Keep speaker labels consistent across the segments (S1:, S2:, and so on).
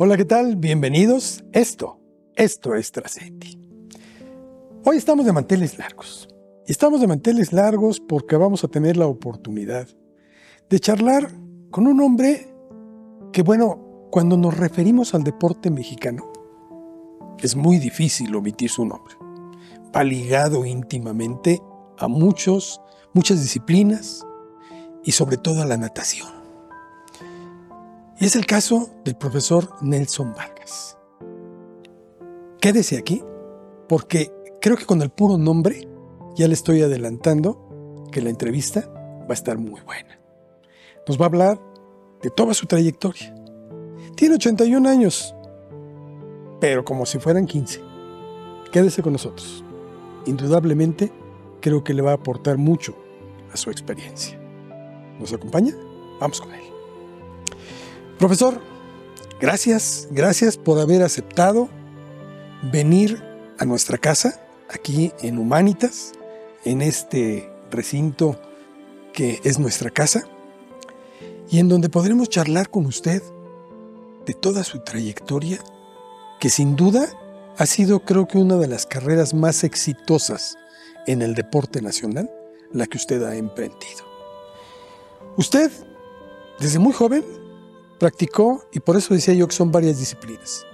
S1: Hola, ¿qué tal? Bienvenidos. Esto, esto es Trascendi. Hoy estamos de manteles largos. Estamos de manteles largos porque vamos a tener la oportunidad de charlar con un hombre que, bueno, cuando nos referimos al deporte mexicano, es muy difícil omitir su nombre. Va ligado íntimamente a muchos, muchas disciplinas y sobre todo a la natación. Y es el caso del profesor Nelson Vargas. Quédese aquí, porque creo que con el puro nombre ya le estoy adelantando que la entrevista va a estar muy buena. Nos va a hablar de toda su trayectoria. Tiene 81 años, pero como si fueran 15. Quédese con nosotros. Indudablemente, creo que le va a aportar mucho a su experiencia. ¿Nos acompaña? Vamos con él. Profesor, gracias, gracias por haber aceptado venir a nuestra casa, aquí en Humanitas, en este recinto que es nuestra casa, y en donde podremos charlar con usted de toda su trayectoria, que sin duda ha sido creo que una de las carreras más exitosas en el deporte nacional, la que usted ha emprendido. Usted, desde muy joven, Practicó, y por eso decía yo que son varias disciplinas,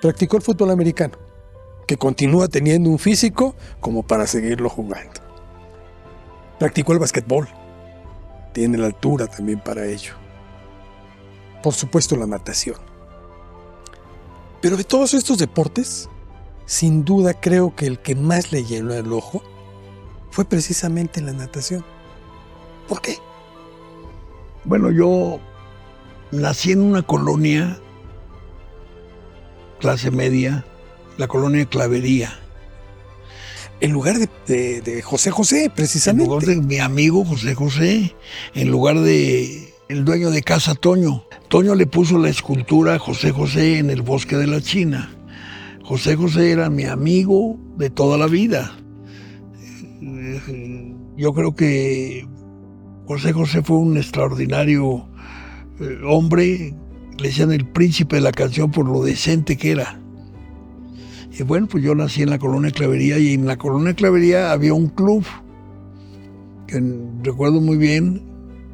S1: practicó el fútbol americano, que continúa teniendo un físico como para seguirlo jugando. Practicó el basquetbol, tiene la altura también para ello. Por supuesto la natación. Pero de todos estos deportes, sin duda creo que el que más le llenó el ojo fue precisamente la natación. ¿Por qué?
S2: Bueno, yo nací en una colonia, clase media, la colonia Clavería.
S1: En lugar de, José José, precisamente.
S2: En lugar de mi amigo José José, en lugar de el dueño de casa Toño. Toño le puso la escultura a José José en el bosque de la China. José José era mi amigo de toda la vida. Yo creo que José José fue un extraordinario hombre, le decían el príncipe de la canción por lo decente que era. Y bueno, pues yo nací en la colonia Clavería y en la colonia Clavería había un club que recuerdo muy bien,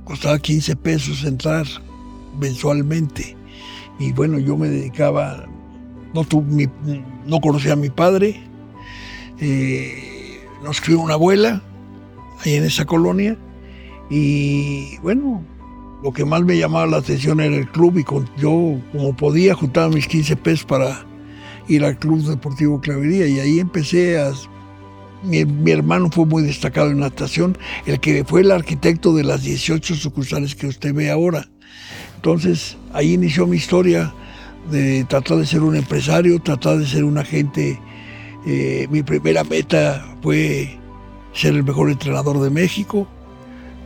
S2: costaba 15 pesos entrar mensualmente. Y bueno, yo me dedicaba, no, no conocía a mi padre, eh, nos crió una abuela ahí en esa colonia y bueno, lo que más me llamaba la atención era el club y yo como podía juntaba mis 15 pesos para ir al Club Deportivo Clavería y ahí empecé a... Mi, mi, hermano fue muy destacado en natación, el que fue el arquitecto de las 18 sucursales que usted ve ahora. Entonces ahí inició mi historia de tratar de ser un empresario, tratar de ser un agente. Eh, mi primera meta fue ser el mejor entrenador de México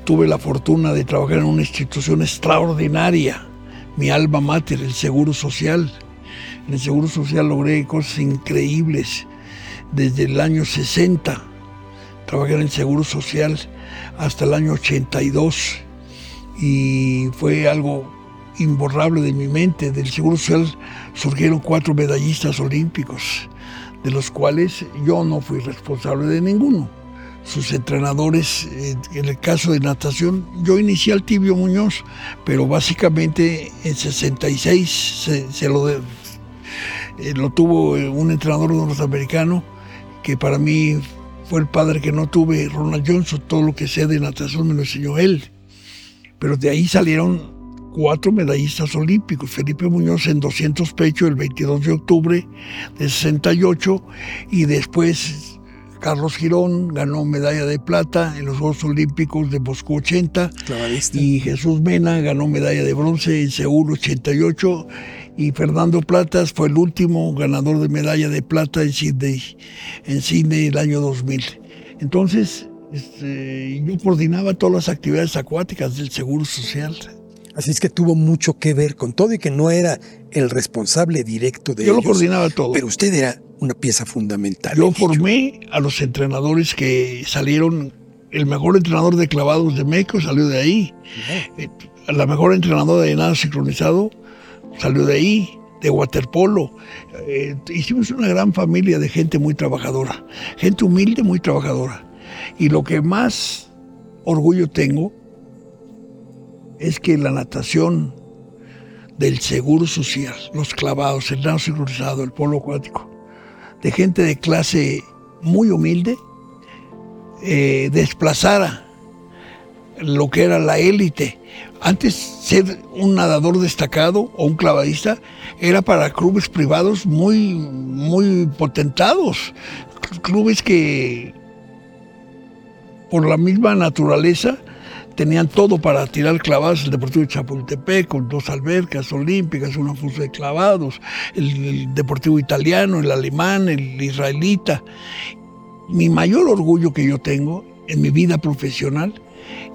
S2: tuve la fortuna de trabajar en una institución extraordinaria, mi alma mater, el Seguro Social. En el Seguro Social logré cosas increíbles desde el año 60. Trabajé en el Seguro Social hasta el año 82 y fue algo imborrable de mi mente. Del Seguro Social surgieron cuatro medallistas olímpicos, de los cuales yo no fui responsable de ninguno sus entrenadores, eh, en el caso de natación, yo inicié al Tibio Muñoz, pero básicamente en 66 se, lo, eh, lo tuvo eh, un entrenador norteamericano que para mí fue el padre que no tuve, Ronald Johnson, todo lo que sé de natación me lo enseñó él. Pero de ahí salieron cuatro medallistas olímpicos. Felipe Muñoz en 200 pecho el 22 de octubre de 68 y después Carlos Girón ganó medalla de plata en los Juegos Olímpicos de Moscú 80 y Jesús Mena ganó medalla de bronce en Seúl 88 y Fernando Platas fue el último ganador de medalla de plata en Sydney, en Sydney el año 2000. Entonces, este, yo coordinaba todas las actividades acuáticas del Seguro Social.
S1: Así es que tuvo mucho que ver con todo y que no era el responsable directo de
S2: Yo lo coordinaba todo.
S1: Pero usted era una pieza fundamental.
S2: Yo formé a los entrenadores que salieron, el mejor entrenador de clavados de México salió de ahí, eh, la mejor entrenadora de nada sincronizado salió de ahí, de waterpolo. Eh, hicimos una gran familia de gente muy trabajadora, gente humilde, muy trabajadora. Y lo que más orgullo tengo es que la natación del seguro social, los clavados, el nado sincronizado, el polo acuático, de gente de clase muy humilde, eh, desplazara lo que era la élite. Antes ser un nadador destacado o un clavadista era para clubes privados muy, muy potentados, clubes que por la misma naturaleza tenían todo para tirar clavados, el Deportivo de Chapultepec con dos albercas olímpicas, una fusa de clavados, el, Deportivo italiano, el alemán, el israelita. Mi mayor orgullo que yo tengo en mi vida profesional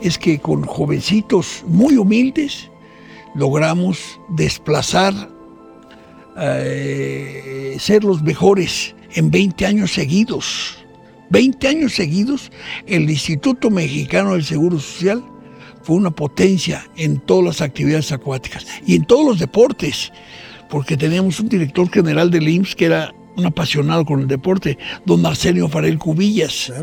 S2: es que con jovencitos muy humildes logramos desplazar, eh, ser los mejores en 20 años seguidos. 20 años seguidos, el Instituto Mexicano del Seguro Social fue una potencia en todas las actividades acuáticas y en todos los deportes, porque teníamos un director general del IMSS que era un apasionado con el deporte, don Arsenio Farel Cubillas.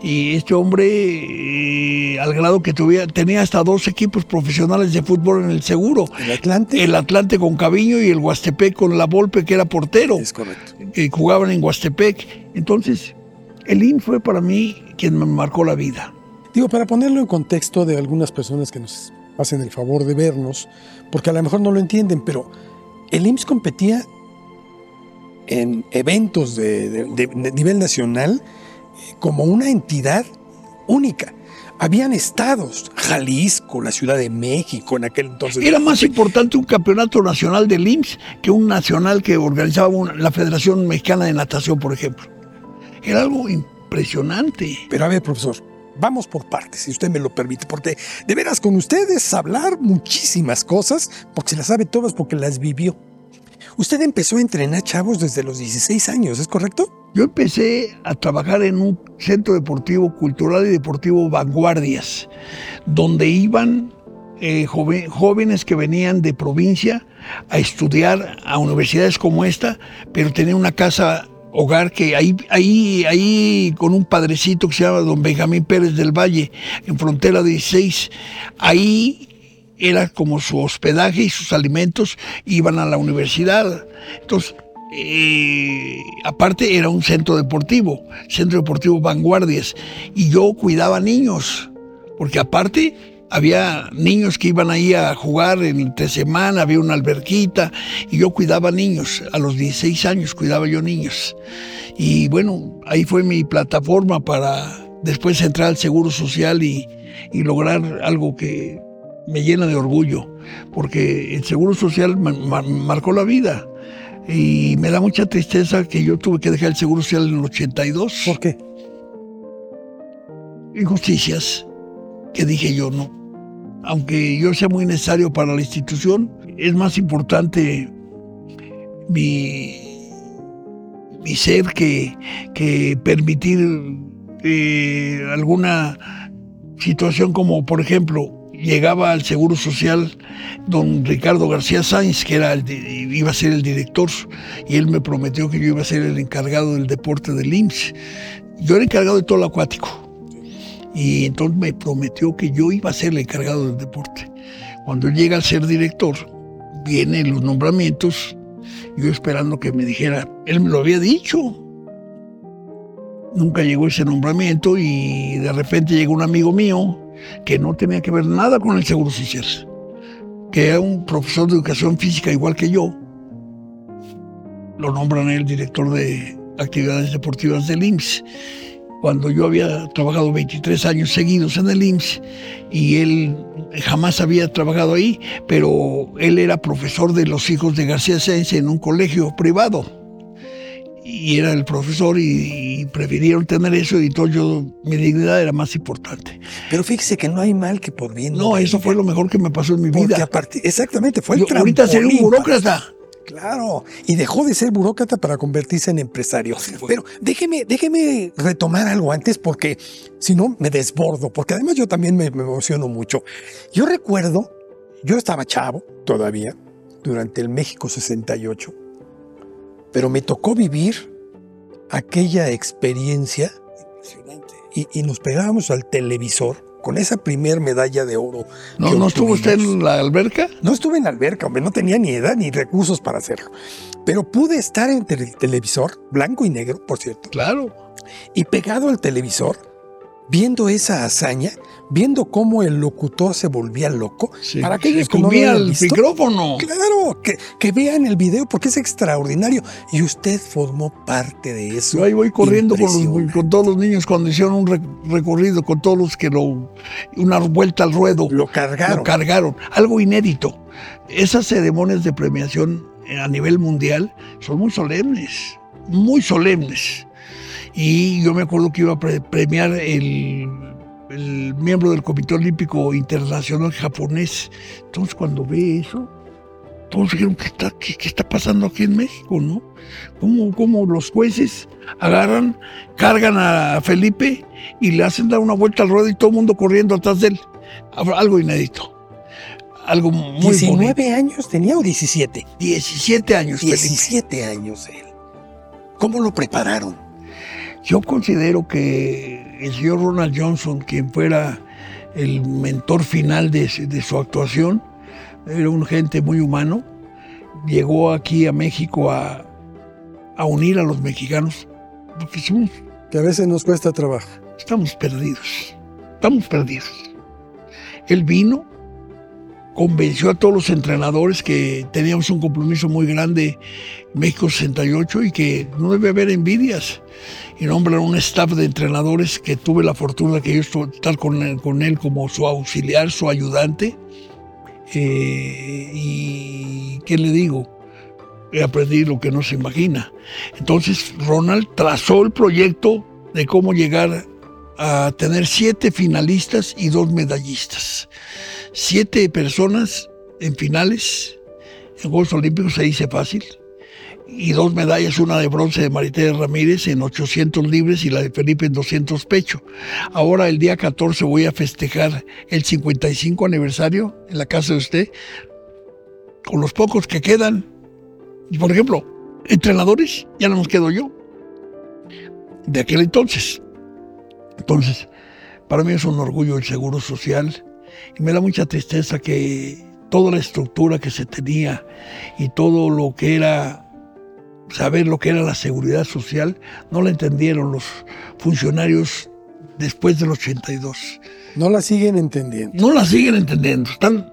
S2: Y este hombre, eh, al grado que tuviera, tenía hasta dos equipos profesionales de fútbol en el seguro.
S1: ¿El Atlante?
S2: El Atlante con Caviño y el Huastepec con La Volpe, que era portero.
S1: Es correcto.
S2: Que jugaban en Huastepec. Entonces, el IN fue para mí quien me marcó la vida.
S1: Digo, para ponerlo en contexto de algunas personas que nos hacen el favor de vernos, porque a lo mejor no lo entienden, pero el IMSS competía en eventos de, nivel nacional eh, como una entidad única. Habían estados, Jalisco, la Ciudad de México en aquel entonces.
S2: Era más importante un campeonato nacional del IMSS que un nacional que organizaba la Federación Mexicana de Natación, por ejemplo. Era algo impresionante.
S1: Pero a ver, profesor, vamos por partes, si usted me lo permite, porque de veras con ustedes hablar muchísimas cosas, porque se las sabe todas, porque las vivió. Usted empezó a entrenar chavos desde los 16 años, ¿es correcto?
S2: Yo empecé a trabajar en un centro deportivo, cultural y deportivo Vanguardias, donde iban eh, jóvenes que venían de provincia a estudiar a universidades como esta, pero tenían una casa hogar que ahí, ahí, ahí con un padrecito que se llama don Benjamín Pérez del Valle, en frontera 16, ahí era como su hospedaje y sus alimentos iban a la universidad. Entonces, eh, aparte era un centro deportivo, centro deportivo Vanguardias, y yo cuidaba niños, porque aparte había niños que iban ahí a jugar en entre semana, había una alberquita, y yo cuidaba niños, a los 16 años cuidaba yo niños. Y bueno, ahí fue mi plataforma para después entrar al Seguro Social y lograr algo que me llena de orgullo, porque el Seguro Social marcó la vida. Y me da mucha tristeza que yo tuve que dejar el Seguro Social en el 82.
S1: ¿Por qué?
S2: Injusticias que dije yo, no. Aunque yo sea muy necesario para la institución, es más importante mi, ser que, permitir eh, alguna situación como, por ejemplo, llegaba al Seguro Social don Ricardo García Sáenz, que era iba a ser el director, y él me prometió que yo iba a ser el encargado del deporte del IMSS. Yo era encargado de todo el acuático. Y entonces me prometió que yo iba a ser el encargado del deporte. Cuando llega a ser director, vienen los nombramientos, yo esperando que me dijera, él me lo había dicho. Nunca llegó ese nombramiento y de repente llegó un amigo mío, que no tenía que ver nada con el Seguro Social, que era un profesor de educación física igual que yo. Lo nombran el director de actividades deportivas del IMSS. Cuando yo había trabajado 23 años seguidos en el IMSS y él jamás había trabajado ahí, pero él era profesor de los hijos de García Sáenz en un colegio privado y era el profesor y, prefirieron tener eso y todo yo, mi dignidad era más importante.
S1: Pero fíjese que no hay mal que por bien.
S2: No, eso fue lo mejor que me pasó en mi vida.
S1: exactamente, fue el
S2: yo, Ahorita sería un burócrata.
S1: Claro, y dejó de ser burócrata para convertirse en empresario. Pero déjeme, déjeme retomar algo antes porque si no me desbordo, porque además yo también me, me emociono mucho. Yo recuerdo, yo estaba chavo todavía, durante el México 68, pero me tocó vivir aquella experiencia y, y nos pegábamos al televisor con esa primer medalla de oro.
S2: ¿No, ¿no estuvo usted en la alberca?
S1: No estuve en la alberca, hombre, no tenía ni edad ni recursos para hacerlo. Pero pude estar en el televisor, blanco y negro, por cierto.
S2: Claro.
S1: Y pegado al televisor, viendo esa hazaña, viendo cómo el locutor se volvía loco.
S2: para aquellos que no el micrófono.
S1: Claro, que, que, vean el video porque es extraordinario. Y usted formó parte de eso.
S2: Yo ahí voy corriendo con, todos los niños cuando hicieron un recorrido, con todos los que lo. una vuelta al ruedo.
S1: Lo cargaron.
S2: Lo cargaron. Algo inédito. Esas ceremonias de premiación a nivel mundial son muy solemnes. Muy solemnes y yo me acuerdo que iba a premiar el, miembro del Comité Olímpico Internacional japonés. Entonces cuando ve eso, todos dijeron, ¿qué está, qué, está pasando aquí en México? ¿no? ¿Cómo, ¿Cómo, los jueces agarran, cargan a Felipe y le hacen dar una vuelta al ruedo y todo el mundo corriendo atrás de él? Algo inédito. Algo muy
S1: ¿19 años tenía o 17?
S2: 17 años.
S1: 17 años él. ¿Cómo lo prepararon?
S2: Yo considero que el señor Ronald Johnson, quien fuera el mentor final de, su actuación, era un gente muy humano, llegó aquí a México a, unir a los mexicanos, porque somos...
S1: Que a veces nos cuesta trabajo.
S2: Estamos perdidos, estamos perdidos. Él vino, convenció a todos los entrenadores que teníamos un compromiso muy grande México 68 y que no debe haber envidias. Y nombran un staff de entrenadores que tuve la fortuna que yo estar con él, con él como su auxiliar, su ayudante. Eh, y ¿qué le digo? He aprendido lo que no se imagina. Entonces Ronald trazó el proyecto de cómo llegar a tener siete finalistas y dos medallistas siete personas en finales. En Juegos Olímpicos se dice fácil. Y dos medallas, una de bronce de Marité Ramírez en 800 libres y la de Felipe en 200 pecho. Ahora el día 14 voy a festejar el 55 aniversario en la casa de usted con los pocos que quedan. Por ejemplo, entrenadores, ya no nos quedo yo. De aquel entonces. Entonces, para mí es un orgullo el Seguro Social y me da mucha tristeza que toda la estructura que se tenía y todo lo que era saber lo que era la seguridad social, no la entendieron los funcionarios después del 82.
S1: No la siguen entendiendo.
S2: No la siguen entendiendo. Están...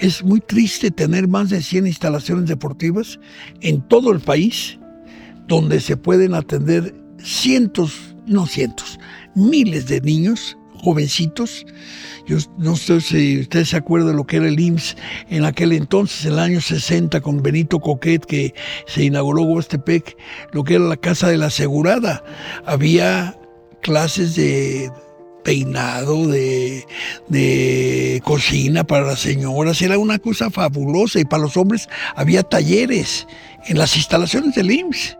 S2: Es muy triste tener más de 100 instalaciones deportivas en todo el país donde se pueden atender cientos, no cientos, miles de niños jovencitos. Yo no sé si usted se acuerda de lo que era el IMSS en aquel entonces, en el año 60, con Benito Coquet, que se inauguró Huastepec, lo que era la Casa de la Asegurada. Había clases de peinado, de, de, cocina para las señoras, era una cosa fabulosa y para los hombres había talleres en las instalaciones del IMSS.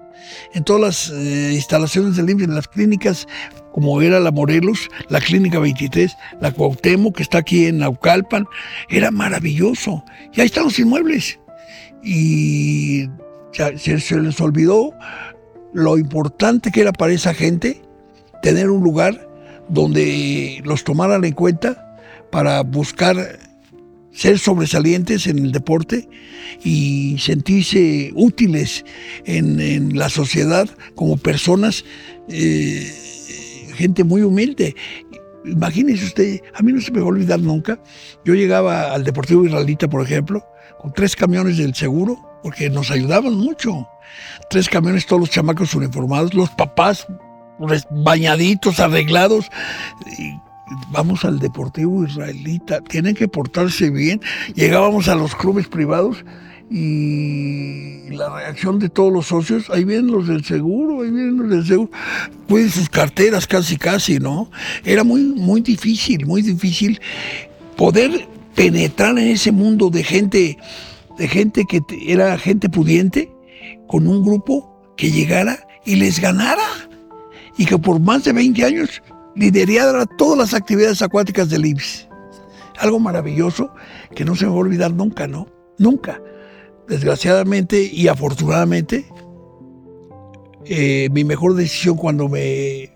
S2: En todas las eh, instalaciones del IMSS, en las clínicas como era la Morelos, la Clínica 23, la Cuauhtémoc, que está aquí en Naucalpan, era maravilloso. Y ahí están los inmuebles. Y se, se les olvidó lo importante que era para esa gente tener un lugar donde los tomaran en cuenta para buscar ser sobresalientes en el deporte y sentirse útiles en, la sociedad como personas eh, gente muy humilde. Imagínese usted, a mí no se me va a olvidar nunca. Yo llegaba al Deportivo Israelita, por ejemplo, con tres camiones del seguro, porque nos ayudaban mucho. Tres camiones, todos los chamacos uniformados, los papás bañaditos, arreglados. Vamos al Deportivo Israelita, tienen que portarse bien. Llegábamos a los clubes privados y la reacción de todos los socios, ahí vienen los del seguro, ahí vienen los del seguro, pues sus carteras casi casi, ¿no? Era muy, muy difícil, muy difícil poder penetrar en ese mundo de gente, de gente que era gente pudiente, con un grupo que llegara y les ganara, y que por más de 20 años liderara todas las actividades acuáticas del IBS. Algo maravilloso que no se me va a olvidar nunca, ¿no? Nunca. Desgraciadamente y afortunadamente, eh, mi mejor decisión cuando me,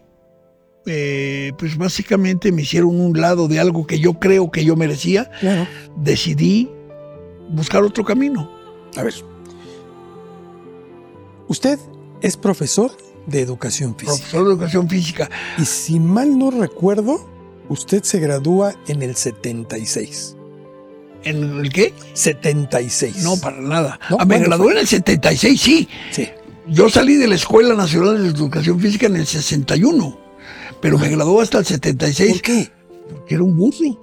S2: eh, pues básicamente me hicieron un lado de algo que yo creo que yo merecía, decidí buscar otro camino.
S1: A ver, usted es profesor de educación física.
S2: Profesor de educación física.
S1: Y si mal no recuerdo, usted se gradúa en el 76.
S2: ¿En el qué?
S1: 76.
S2: No, para nada. Ah, me gradué en el 76, sí. Sí. Yo salí de la Escuela Nacional de Educación Física en el 61, pero me gradué hasta el 76.
S1: ¿Por qué?
S2: Porque era un burro.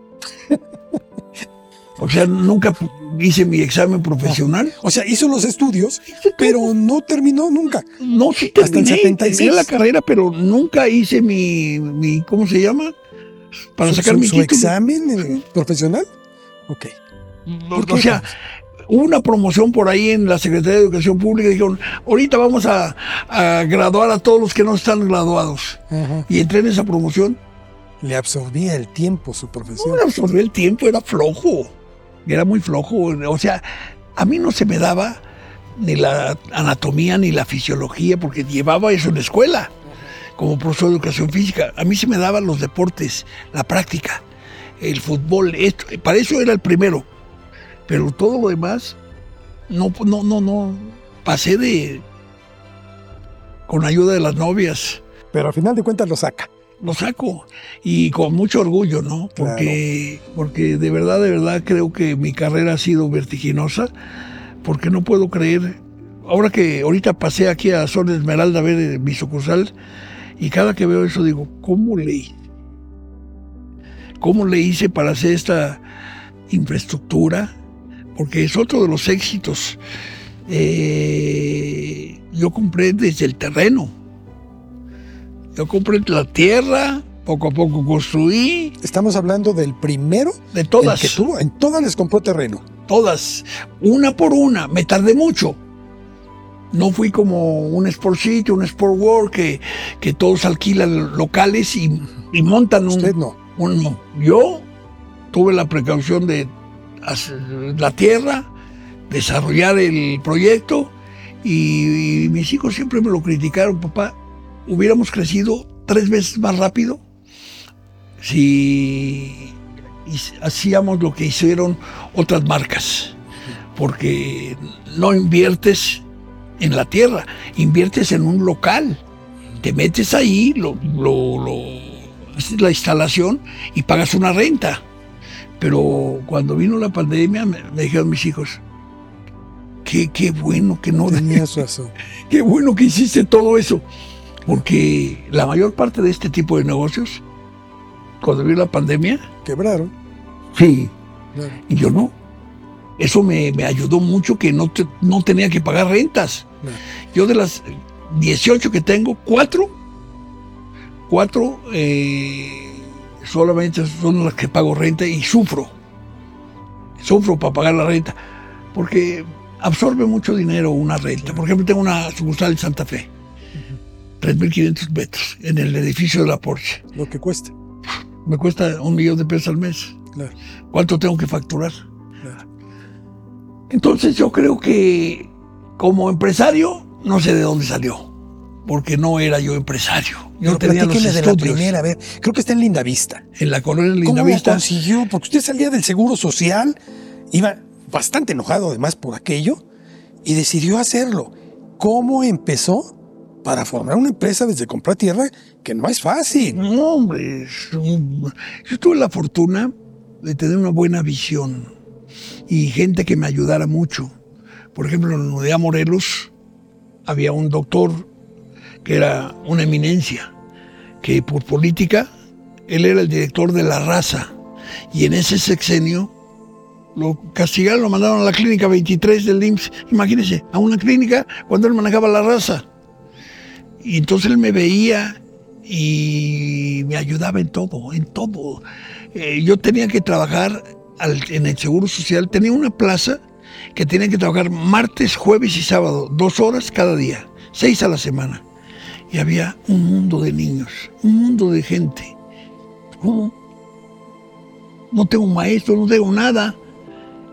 S2: o sea, nunca hice mi examen profesional.
S1: O sea, hizo los estudios, pero no terminó nunca.
S2: No, sí terminé, Hasta el 76. la carrera, pero nunca hice mi, mi ¿cómo se llama?
S1: Para sacar mi su examen eh, profesional? Ok.
S2: o sea, hubo una promoción por ahí en la Secretaría de Educación Pública y dijeron, ahorita vamos a, graduar a todos los que no están graduados. Y entré en esa promoción.
S1: Le absorbía el tiempo su profesión. No
S2: le absorbía el tiempo, era flojo era muy flojo. O sea, a mí no se me daba ni la anatomía ni la fisiología, porque llevaba eso en la escuela, como profesor de educación física. A mí se me daban los deportes, la práctica, el fútbol, esto, para eso era el primero. Pero todo lo demás, no, no, no, no. Pasé de. con ayuda de las novias.
S1: Pero al final de cuentas lo saca
S2: lo saco y con mucho orgullo, ¿no? Porque, porque de verdad, de verdad creo que mi carrera ha sido vertiginosa, porque no puedo creer, ahora que ahorita pasé aquí a Sol Esmeralda a ver eh, mi sucursal, y cada que veo eso digo, ¿cómo leí? ¿Cómo le hice para hacer esta infraestructura? Porque es otro de los éxitos. Eh, yo compré desde el terreno yo compré la tierra, poco a poco construí.
S1: Estamos hablando del primero.
S2: De todas.
S1: que tuvo, en todas les compró terreno.
S2: Todas, una por una. Me tardé mucho. No fui como un Sport City, un Sport World, que, que todos alquilan locales y, montan un.
S1: Usted no.
S2: Yo tuve la precaución de hacer la tierra, desarrollar el proyecto y mis hijos siempre me lo criticaron, papá hubiéramos crecido tres veces más rápido si hacíamos lo que hicieron otras marcas, porque no inviertes en la tierra, inviertes en un local, te metes ahí, lo, haces la instalación y pagas una renta. Pero cuando vino la pandemia me, dijeron mis hijos, qué, qué bueno que no...
S1: Tenías razón.
S2: qué bueno que hiciste todo eso. Porque la mayor parte de este tipo de negocios, cuando vino la pandemia...
S1: Quebraron.
S2: Sí. Y yo no. Eso me, ayudó mucho que no, no tenía que pagar rentas. Yo de las 18 que tengo, cuatro, cuatro eh, solamente son las que pago renta y sufro. Sufro para pagar la renta. Porque absorbe mucho dinero una renta. Por ejemplo, tengo una sucursal en Santa Fe 3.500 metros en el edificio de la Porsche.
S1: Lo que cueste.
S2: Me cuesta un millón de pesos al mes. Claro. ¿Cuánto tengo que facturar? Claro. Entonces yo creo que como empresario, no sé de dónde salió, porque no era yo empresario. Yo
S1: Pero tenía los estudios. de la primera, a ver, creo que está en Lindavista.
S2: En la colonia Lindavista.
S1: ¿Cómo consiguió? Porque usted salía del Seguro Social, iba bastante enojado además por aquello, y decidió hacerlo. ¿Cómo empezó? Para formar una empresa desde comprar tierra, que no es fácil.
S2: No, hombre, yo tuve la fortuna de tener una buena visión y gente que me ayudara mucho. Por ejemplo, en Unidad Morelos había un doctor que era una eminencia, que por política, él era el director de la raza, y en ese sexenio lo castigaron, lo mandaron a la clínica 23 del IMSS, imagínense, a una clínica cuando él manejaba la raza. Y entonces él me veía y me ayudaba en todo, en todo. Eh, yo tenía que trabajar en el Seguro Social, tenía una plaza que tenía que trabajar martes, jueves y sábado, dos horas cada día, seis a la semana. Y había un mundo de niños, un mundo de gente. No tengo maestro, no tengo nada.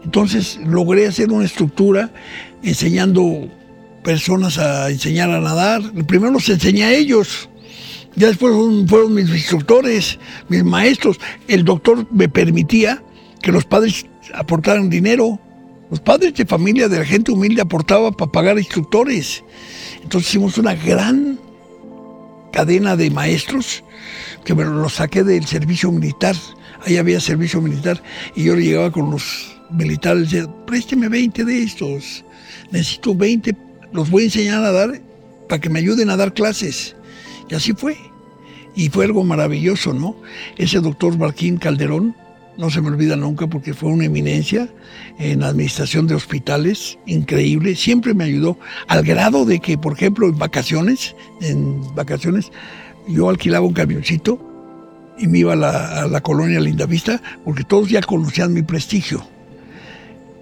S2: Entonces logré hacer una estructura enseñando personas a enseñar a nadar. Primero los enseñé a ellos. Ya después fueron, mis instructores, mis maestros. El doctor me permitía que los padres aportaran dinero. Los padres de familia de la gente humilde aportaban para pagar instructores. Entonces hicimos una gran cadena de maestros que me los saqué del servicio militar. Ahí había servicio militar y yo le llegaba con los militares y decía, présteme 20 de estos. Necesito 20, los voy a enseñar a dar para que me ayuden a dar clases. Y así fue. Y fue algo maravilloso, ¿no? Ese doctor Marquín Calderón, no se me olvida nunca porque fue una eminencia en administración de hospitales, increíble, siempre me ayudó, al grado de que, por ejemplo, en vacaciones, en vacaciones, yo alquilaba un camioncito y me iba a la, a la colonia Lindavista porque todos ya conocían mi prestigio.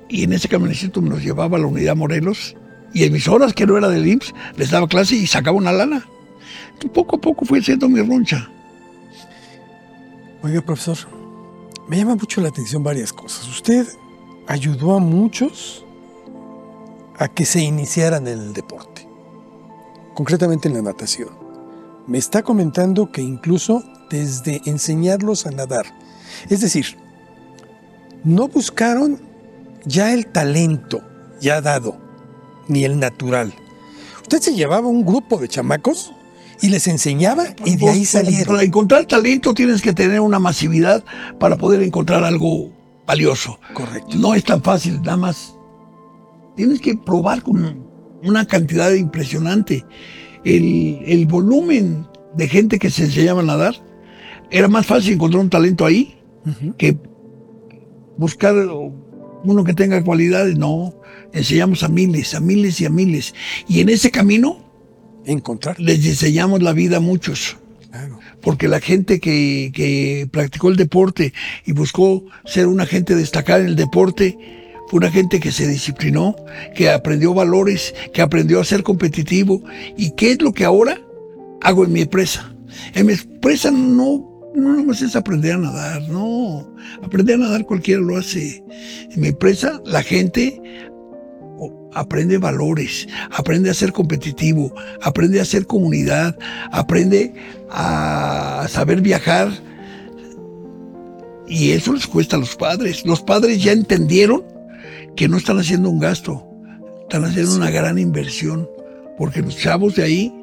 S2: Y en ese camioncito me los llevaba a la unidad Morelos y en mis horas, que no era del IMSS, les daba clase y sacaba una lana. Poco a poco fui haciendo mi roncha.
S1: Oiga, profesor, me llama mucho la atención varias cosas. Usted ayudó a muchos a que se iniciaran en el deporte, concretamente en la natación. Me está comentando que incluso desde enseñarlos a nadar, es decir, no buscaron ya el talento ya dado, ni el natural. Usted se llevaba un grupo de chamacos y les enseñaba y de ahí salieron.
S2: Para encontrar talento tienes que tener una masividad para poder encontrar algo valioso.
S1: Correcto.
S2: No es tan fácil, nada más. Tienes que probar con una cantidad impresionante. El, el volumen de gente que se enseñaba a nadar, era más fácil encontrar un talento ahí que buscar uno que tenga cualidades. No, enseñamos a miles, a miles y a miles. Y en ese camino
S1: Encontrar.
S2: les enseñamos la vida a muchos.
S1: Claro.
S2: Porque la gente que, que practicó el deporte y buscó ser una gente destacada en el deporte, fue una gente que se disciplinó, que aprendió valores, que aprendió a ser competitivo. ¿Y qué es lo que ahora hago en mi empresa? En mi empresa no, no nomás es aprender a nadar, no. Aprender a nadar cualquiera lo hace. En mi empresa la gente aprende valores, aprende a ser competitivo, aprende a ser comunidad, aprende a saber viajar. Y eso les cuesta a los padres. Los padres ya entendieron que no están haciendo un gasto, están haciendo una gran inversión, porque los chavos de ahí,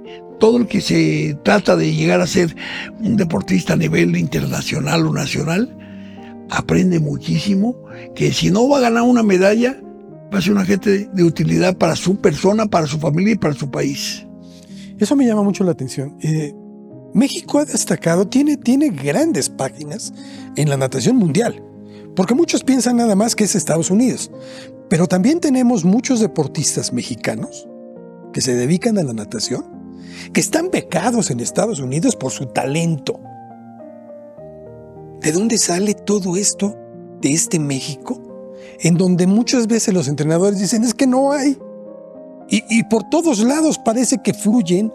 S2: todo el que se trata de llegar a ser un deportista a nivel internacional o nacional, aprende muchísimo, que si no va a ganar una medalla, va a ser un agente de utilidad para su persona, para su familia y para su país.
S1: Eso me llama mucho la atención. Eh, México ha destacado, tiene, tiene grandes páginas en la natación mundial, porque muchos piensan nada más que es Estados Unidos, pero también tenemos muchos deportistas mexicanos que se dedican a la natación, que están becados en Estados Unidos por su talento. ¿De dónde sale todo esto de este México? En donde muchas veces los entrenadores dicen es que no hay. Y, y por todos lados parece que fluyen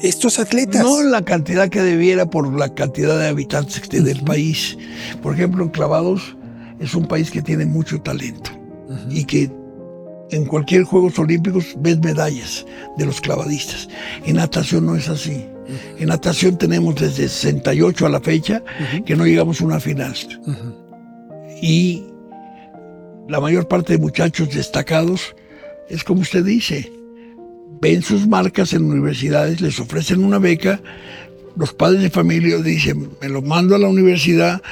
S1: estos atletas.
S2: No la cantidad que debiera por la cantidad de habitantes que del país. Por ejemplo, en clavados es un país que tiene mucho talento y que en cualquier Juegos Olímpicos ves medallas de los clavadistas. En natación no es así. En natación tenemos desde 68 a la fecha que no llegamos a una final. Y la mayor parte de muchachos destacados es como usted dice, ven sus marcas en universidades, les ofrecen una beca, los padres de familia dicen, me lo mando a la universidad,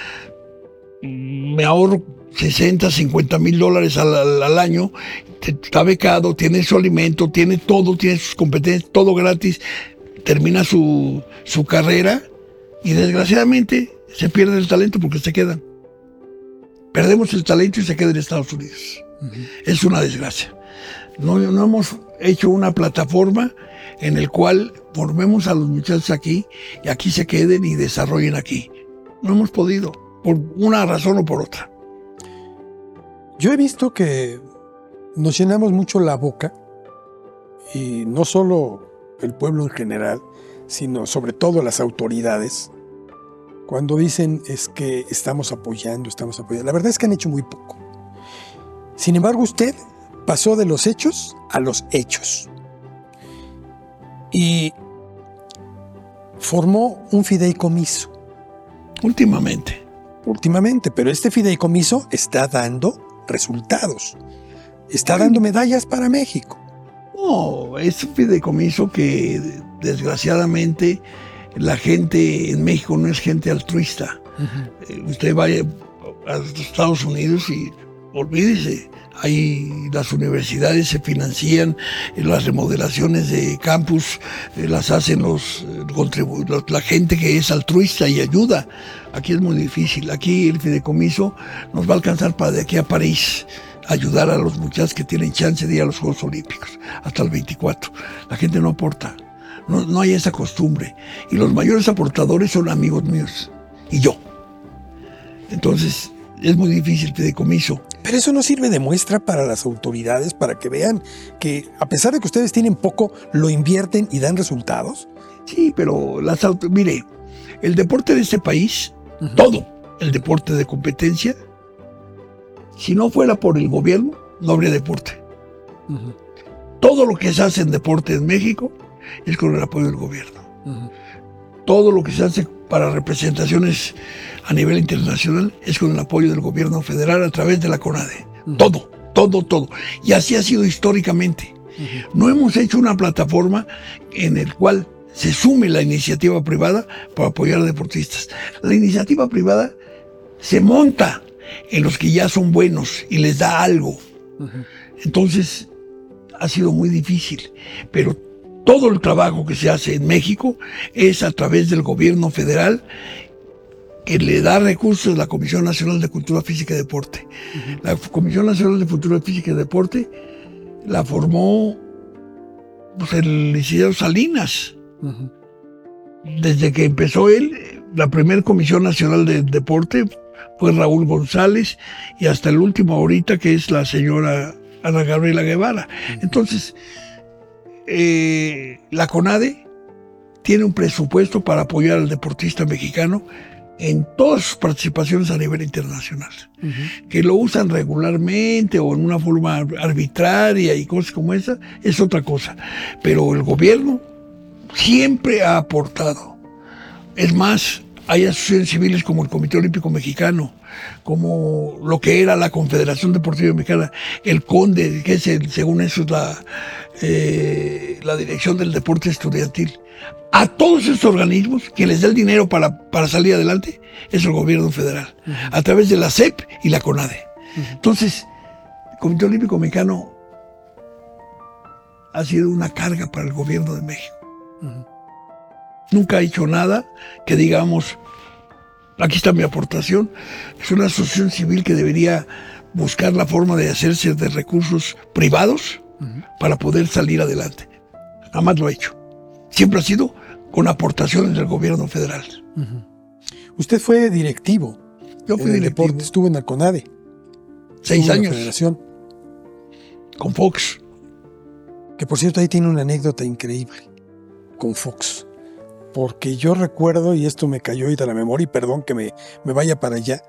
S2: me ahorro 60, 50 mil dólares al, al- al año, te- está becado, tiene su alimento, tiene todo, tiene sus competencias, todo gratis, termina su, su carrera y desgraciadamente se pierde el talento porque se quedan. Perdemos el talento y se queda en Estados Unidos. Es una desgracia. No, no hemos hecho una plataforma en el cual formemos a los muchachos aquí y aquí se queden y desarrollen aquí. No hemos podido, por una razón o por otra.
S1: Yo he visto que nos llenamos mucho la boca, y no solo el pueblo en general, sino sobre todo las autoridades, cuando dicen es que estamos apoyando, estamos apoyando. La verdad es que han hecho muy poco. Sin embargo, usted pasó de los hechos a los hechos. Y formó un fideicomiso.
S2: Últimamente.
S1: Últimamente, pero este fideicomiso está dando resultados. Está dando medallas para México.
S2: No, es un fideicomiso que desgraciadamente la gente en México no es gente altruista. Eh, usted vaya a Estados Unidos y olvídese, Ahí las universidades se financian, eh, las remodelaciones de campus eh, las hacen los, la gente que es altruista y ayuda. Aquí es muy difícil. Aquí el fideicomiso nos va a alcanzar para de aquí a París ayudar a los muchachos que tienen chance de ir a los Juegos Olímpicos hasta el 24. La gente no aporta. No, no hay esa costumbre. Y los mayores aportadores son amigos míos y yo. Entonces, es muy difícil fideicomiso.
S1: Pero eso no sirve de muestra para las autoridades, para que vean que a pesar de que ustedes tienen poco, lo invierten y dan resultados.
S2: Sí, pero las mire, el deporte de este país, todo el deporte de competencia, si no fuera por el gobierno, no habría deporte. Todo lo que se hace en deporte en México es con el apoyo del gobierno. Todo lo que se hace para representaciones a nivel internacional es con el apoyo del gobierno federal a través de la CONADE. Todo, todo, todo. Y así ha sido históricamente. No hemos hecho una plataforma en el cual se sume la iniciativa privada para apoyar a deportistas. La iniciativa privada se monta en los que ya son buenos y les da algo. Entonces, ha sido muy difícil, pero todo el trabajo que se hace en México es a través del gobierno federal que le da recursos a la Comisión Nacional de Cultura Física y Deporte. La Comisión Nacional de Cultura Física y Deporte la formó pues, el licenciado Salinas. Desde que empezó él, la primera Comisión Nacional de Deporte fue Raúl González y hasta el último ahorita que es la señora Ana Gabriela Guevara. Entonces, eh, la CONADE tiene un presupuesto para apoyar al deportista mexicano en todas sus participaciones a nivel internacional, que lo usan regularmente o en una forma arbitraria y cosas como esa, es otra cosa. Pero el gobierno siempre ha aportado. Es más, hay asociaciones civiles como el Comité Olímpico Mexicano, como lo que era la Confederación Deportiva Mexicana, el CONDE, que es el, según eso es la, eh, la Dirección del Deporte Estudiantil. A todos estos organismos que les da el dinero para, para salir adelante es el gobierno federal, a través de la CEP y la CONADE. Entonces, el Comité Olímpico Mexicano ha sido una carga para el gobierno de México. Nunca ha hecho nada que digamos, aquí está mi aportación. Es una asociación civil que debería buscar la forma de hacerse de recursos privados para poder salir adelante. Jamás lo ha hecho. Siempre ha sido con aportaciones del gobierno federal.
S1: Usted fue directivo.
S2: Yo fui directivo.
S1: Deporte, estuve en el CONADE.
S2: Seis años.
S1: Federación.
S2: Con Fox.
S1: Que por cierto ahí tiene una anécdota increíble. Con Fox porque yo recuerdo, y esto me cayó ahorita la memoria, y perdón que me, me vaya para allá,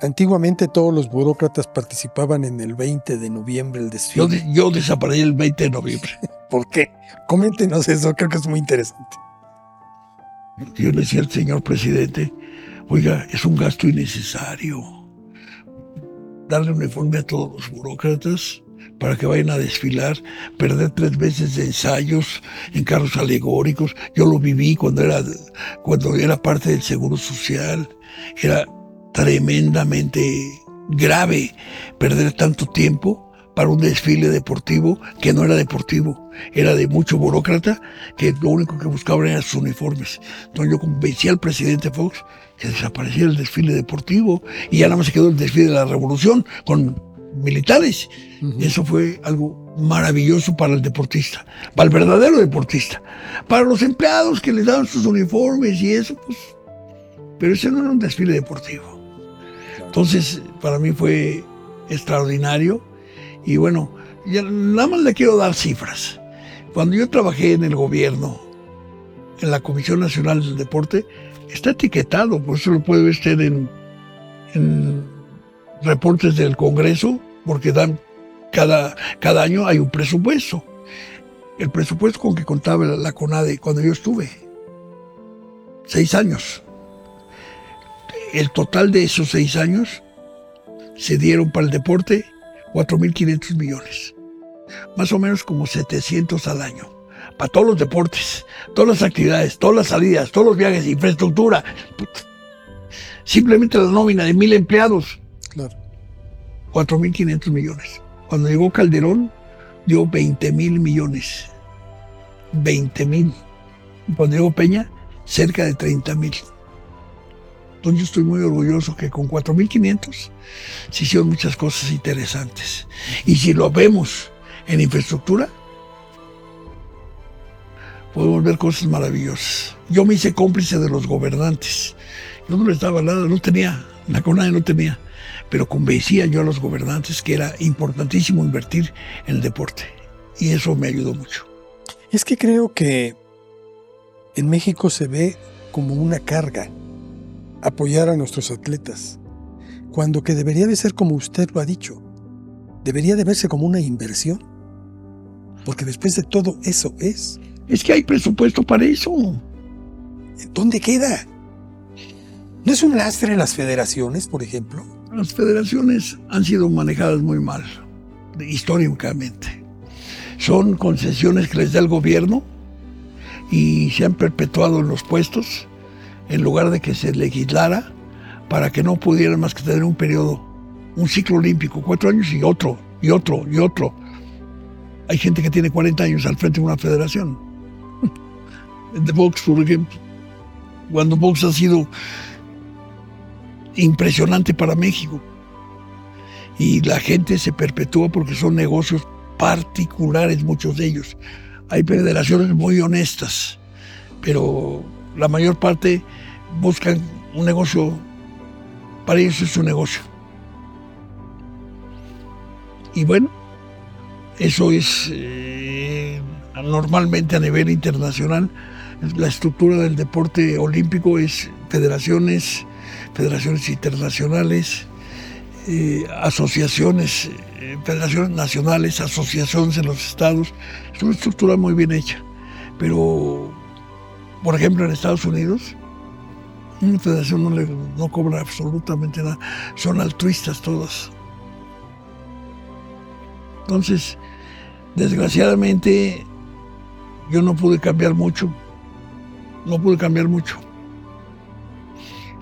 S1: antiguamente todos los burócratas participaban en el 20 de noviembre el desfile.
S2: Yo, yo desaparecí el 20 de noviembre.
S1: ¿Por qué? Coméntenos eso, creo que es muy interesante.
S2: Yo le decía al señor presidente, oiga, es un gasto innecesario darle uniforme a todos los burócratas para que vayan a desfilar, perder tres veces de ensayos en carros alegóricos. Yo lo viví cuando era, cuando era parte del Seguro Social. Era tremendamente grave perder tanto tiempo para un desfile deportivo que no era deportivo, era de mucho burócrata que lo único que buscaban eran sus uniformes. Entonces yo convencí al presidente Fox que desapareciera el desfile deportivo y ya nada más se quedó el desfile de la revolución con militares. Eso fue algo maravilloso para el deportista, para el verdadero deportista. Para los empleados que les daban sus uniformes y eso, pues. Pero ese no era un desfile deportivo. Entonces, para mí fue extraordinario. Y bueno, ya nada más le quiero dar cifras. Cuando yo trabajé en el gobierno, en la Comisión Nacional del Deporte, está etiquetado, por eso lo puede ver usted en, en reportes del Congreso porque dan cada, cada año hay un presupuesto. El presupuesto con que contaba la CONADE cuando yo estuve, seis años. El total de esos seis años se dieron para el deporte 4.500 millones, más o menos como 700 al año, para todos los deportes, todas las actividades, todas las salidas, todos los viajes, infraestructura. Simplemente la nómina de mil empleados. Claro. 4.500 millones. Cuando llegó Calderón, dio 20 mil millones. 20 mil. Cuando llegó Peña, cerca de 30 mil. Entonces yo estoy muy orgulloso que con 4.500 se hicieron muchas cosas interesantes. Y si lo vemos en infraestructura, podemos ver cosas maravillosas. Yo me hice cómplice de los gobernantes. Yo no les daba nada, no tenía, la CONADE no tenía, pero convencía yo a los gobernantes que era importantísimo invertir en el deporte. Y eso me ayudó mucho.
S1: Es que creo que en México se ve como una carga apoyar a nuestros atletas, cuando que debería de ser como usted lo ha dicho, debería de verse como una inversión, porque después de todo eso es.
S2: Es que hay presupuesto para eso.
S1: ¿Dónde queda? ¿No es un lastre las federaciones, por ejemplo?
S2: Las federaciones han sido manejadas muy mal, históricamente. Son concesiones que les da el gobierno y se han perpetuado en los puestos en lugar de que se legislara para que no pudieran más que tener un periodo, un ciclo olímpico, cuatro años y otro, y otro, y otro. Hay gente que tiene 40 años al frente de una federación. De box, por ejemplo. Cuando box ha sido impresionante para México. Y la gente se perpetúa porque son negocios particulares, muchos de ellos. Hay federaciones muy honestas, pero la mayor parte buscan un negocio, para ellos es un negocio. Y bueno, eso es eh, normalmente a nivel internacional. La estructura del deporte olímpico es federaciones, federaciones internacionales, eh, asociaciones, eh, federaciones nacionales, asociaciones en los estados. Es una estructura muy bien hecha. Pero, por ejemplo, en Estados Unidos, una federación no, le, no cobra absolutamente nada. Son altruistas todas. Entonces, desgraciadamente, yo no pude cambiar mucho. No pude cambiar mucho.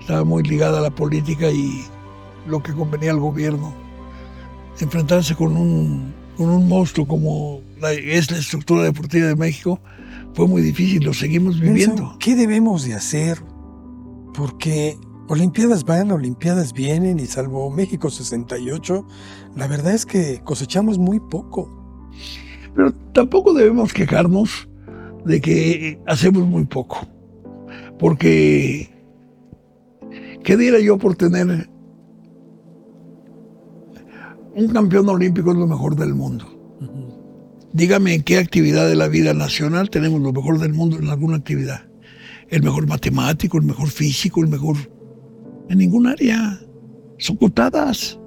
S2: Estaba muy ligada a la política y lo que convenía al gobierno. Enfrentarse con un, con un monstruo como es la estructura deportiva de México fue muy difícil, lo seguimos viviendo.
S1: ¿Qué debemos de hacer porque Olimpiadas van, Olimpiadas vienen y salvo México 68, la verdad es que cosechamos muy poco.
S2: Pero tampoco debemos quejarnos de que hacemos muy poco, porque ¿qué diera yo por tener un campeón olímpico es lo mejor del mundo? Dígame en qué actividad de la vida nacional tenemos lo mejor del mundo en alguna actividad el mejor matemático, el mejor físico, el mejor... En ningún área. Son cotadas.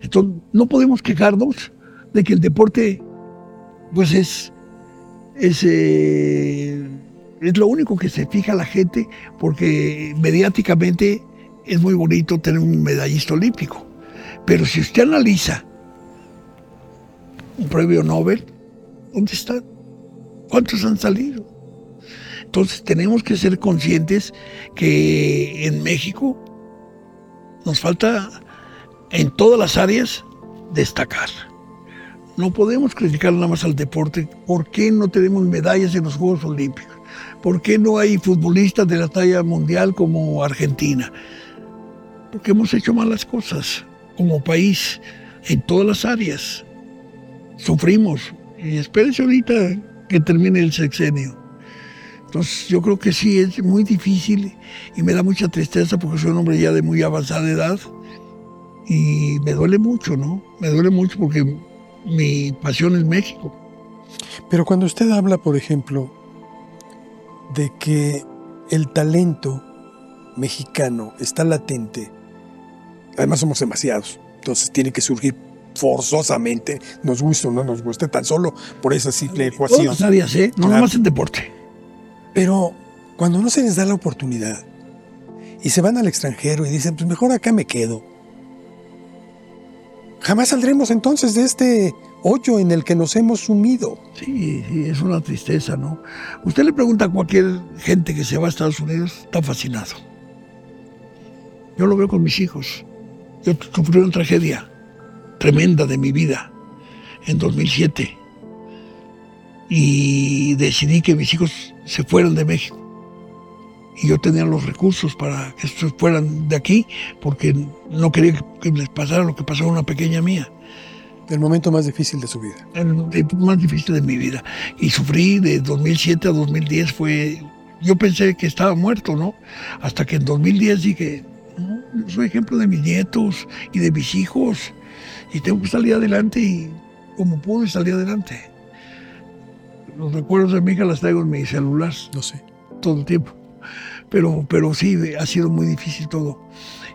S2: Entonces, no podemos quejarnos de que el deporte, pues es, es, eh, es lo único que se fija la gente, porque mediáticamente es muy bonito tener un medallista olímpico. Pero si usted analiza un premio Nobel, ¿dónde están? ¿Cuántos han salido? Entonces tenemos que ser conscientes que en México nos falta en todas las áreas destacar. No podemos criticar nada más al deporte. ¿Por qué no tenemos medallas en los Juegos Olímpicos? ¿Por qué no hay futbolistas de la talla mundial como Argentina? Porque hemos hecho malas cosas como país en todas las áreas. Sufrimos. Y espérense ahorita que termine el sexenio. Entonces yo creo que sí, es muy difícil y me da mucha tristeza porque soy un hombre ya de muy avanzada edad y me duele mucho, ¿no? Me duele mucho porque mi pasión es México.
S1: Pero cuando usted habla, por ejemplo, de que el talento mexicano está latente, además somos demasiados, entonces tiene que surgir forzosamente, nos guste o no nos guste, tan solo por esa simple ecuación.
S2: Todas las áreas, ¿eh? No
S1: Claro.
S2: nomás en deporte.
S1: Pero cuando no se les da la oportunidad y se van al extranjero y dicen, pues mejor acá me quedo, jamás saldremos entonces de este hoyo en el que nos hemos sumido.
S2: Sí, sí, es una tristeza, ¿no? Usted le pregunta a cualquier gente que se va a Estados Unidos, está fascinado. Yo lo veo con mis hijos. Yo sufrí una tragedia tremenda de mi vida en 2007 y decidí que mis hijos se fueran de México. Y yo tenía los recursos para que se fueran de aquí porque no quería que les pasara lo que pasó a una pequeña mía
S1: El momento más difícil de su vida.
S2: el tiempo más difícil de mi vida. Y sufrí de 2007 a 2010, fue... Yo pensé que estaba muerto, ¿no? Hasta que en 2010 dije, no, yo soy ejemplo de mis nietos y de mis hijos. Y tengo que salir adelante y como pude salir adelante. Los recuerdos de mi hija las traigo en mi celular
S1: No sé.
S2: todo el tiempo. Pero, pero sí, ha sido muy difícil todo.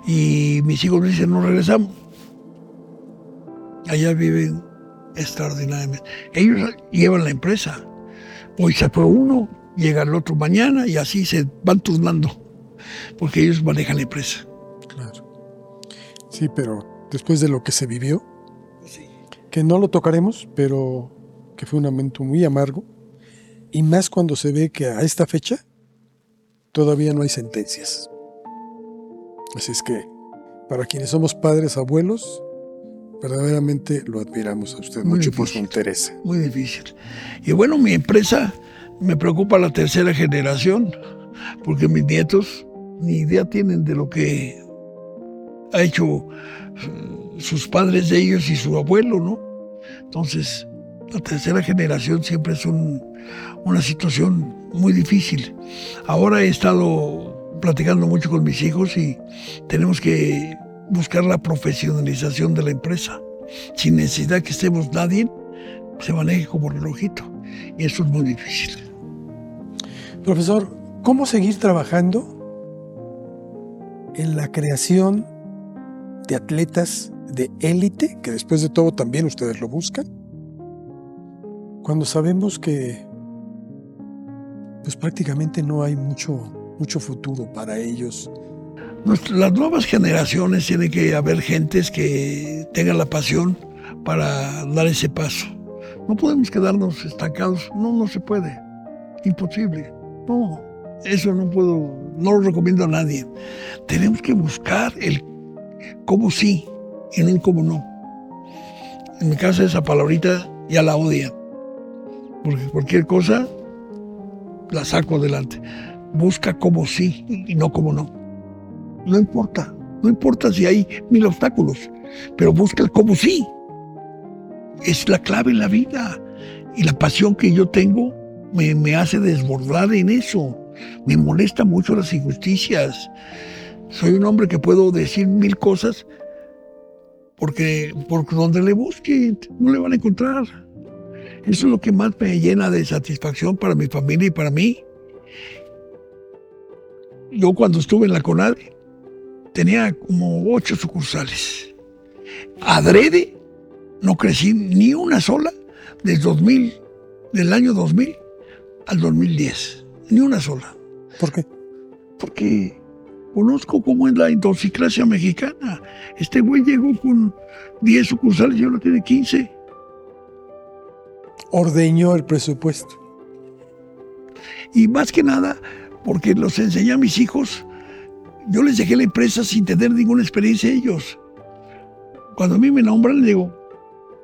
S2: Y mis hijos me dicen, no regresamos. Allá viven extraordinariamente. Ellos llevan la empresa. Hoy se fue uno, llega el otro mañana y así se van turnando. Porque ellos manejan la empresa.
S1: Claro. Sí, pero después de lo que se vivió, que no lo tocaremos, pero que fue un momento muy amargo, y más cuando se ve que a esta fecha todavía no hay sentencias. Así es que, para quienes somos padres, abuelos, verdaderamente lo admiramos a usted
S2: Muy
S1: mucho por su interés.
S2: Muy difícil. Y bueno, mi empresa me preocupa la tercera generación, porque mis nietos ni idea tienen de lo que ha hecho eh, sus padres de ellos y su abuelo, ¿no? Entonces, la tercera generación siempre es un- una situación muy difícil. Ahora he estado platicando mucho con mis hijos y tenemos que buscar la profesionalización de la empresa. Sin necesidad que estemos nadie, se maneje como relojito. Y eso es muy difícil.
S1: Profesor, ¿cómo seguir trabajando en la creación de atletas de élite, que después de todo también ustedes lo buscan, cuando sabemos que pues prácticamente no hay mucho, mucho futuro para ellos?
S2: Nuest- Las nuevas generaciones tienen que haber gentes que tengan la pasión para dar ese paso. No podemos quedarnos estancados. No, no se puede. Imposible. No, eso no puedo, no lo recomiendo a nadie. Tenemos que buscar el cómo sí y no el cómo no. En mi casa esa palabrita ya la odian. Porque cualquier cosa la saco adelante. Busca cómo sí y no cómo no. No importa, no importa si hay mil obstáculos, pero busca el cómo sí. Es la clave en la vida. Y la pasión que yo tengo me, me hace desbordar en eso. Me molesta mucho las injusticias. Soy un hombre que puedo decir mil cosas porque, porque donde le busquen no le van a encontrar. Eso es lo que más me llena de satisfacción para mi familia y para mí. Yo cuando estuve en la CONADE tenía como ocho sucursales. Adrede no crecí ni una sola del 2000, del año 2000 al 2010. Ni una sola.
S1: ¿Por qué?
S2: Porque conozco cómo es la idiosincrasia mexicana. Este güey llegó con 10 sucursales y ahora tiene 15.
S1: Ordeñó el presupuesto.
S2: Y más que nada, porque los enseñé a mis hijos, yo les dejé la empresa sin tener ninguna experiencia ellos. Cuando a mí me nombran, les digo,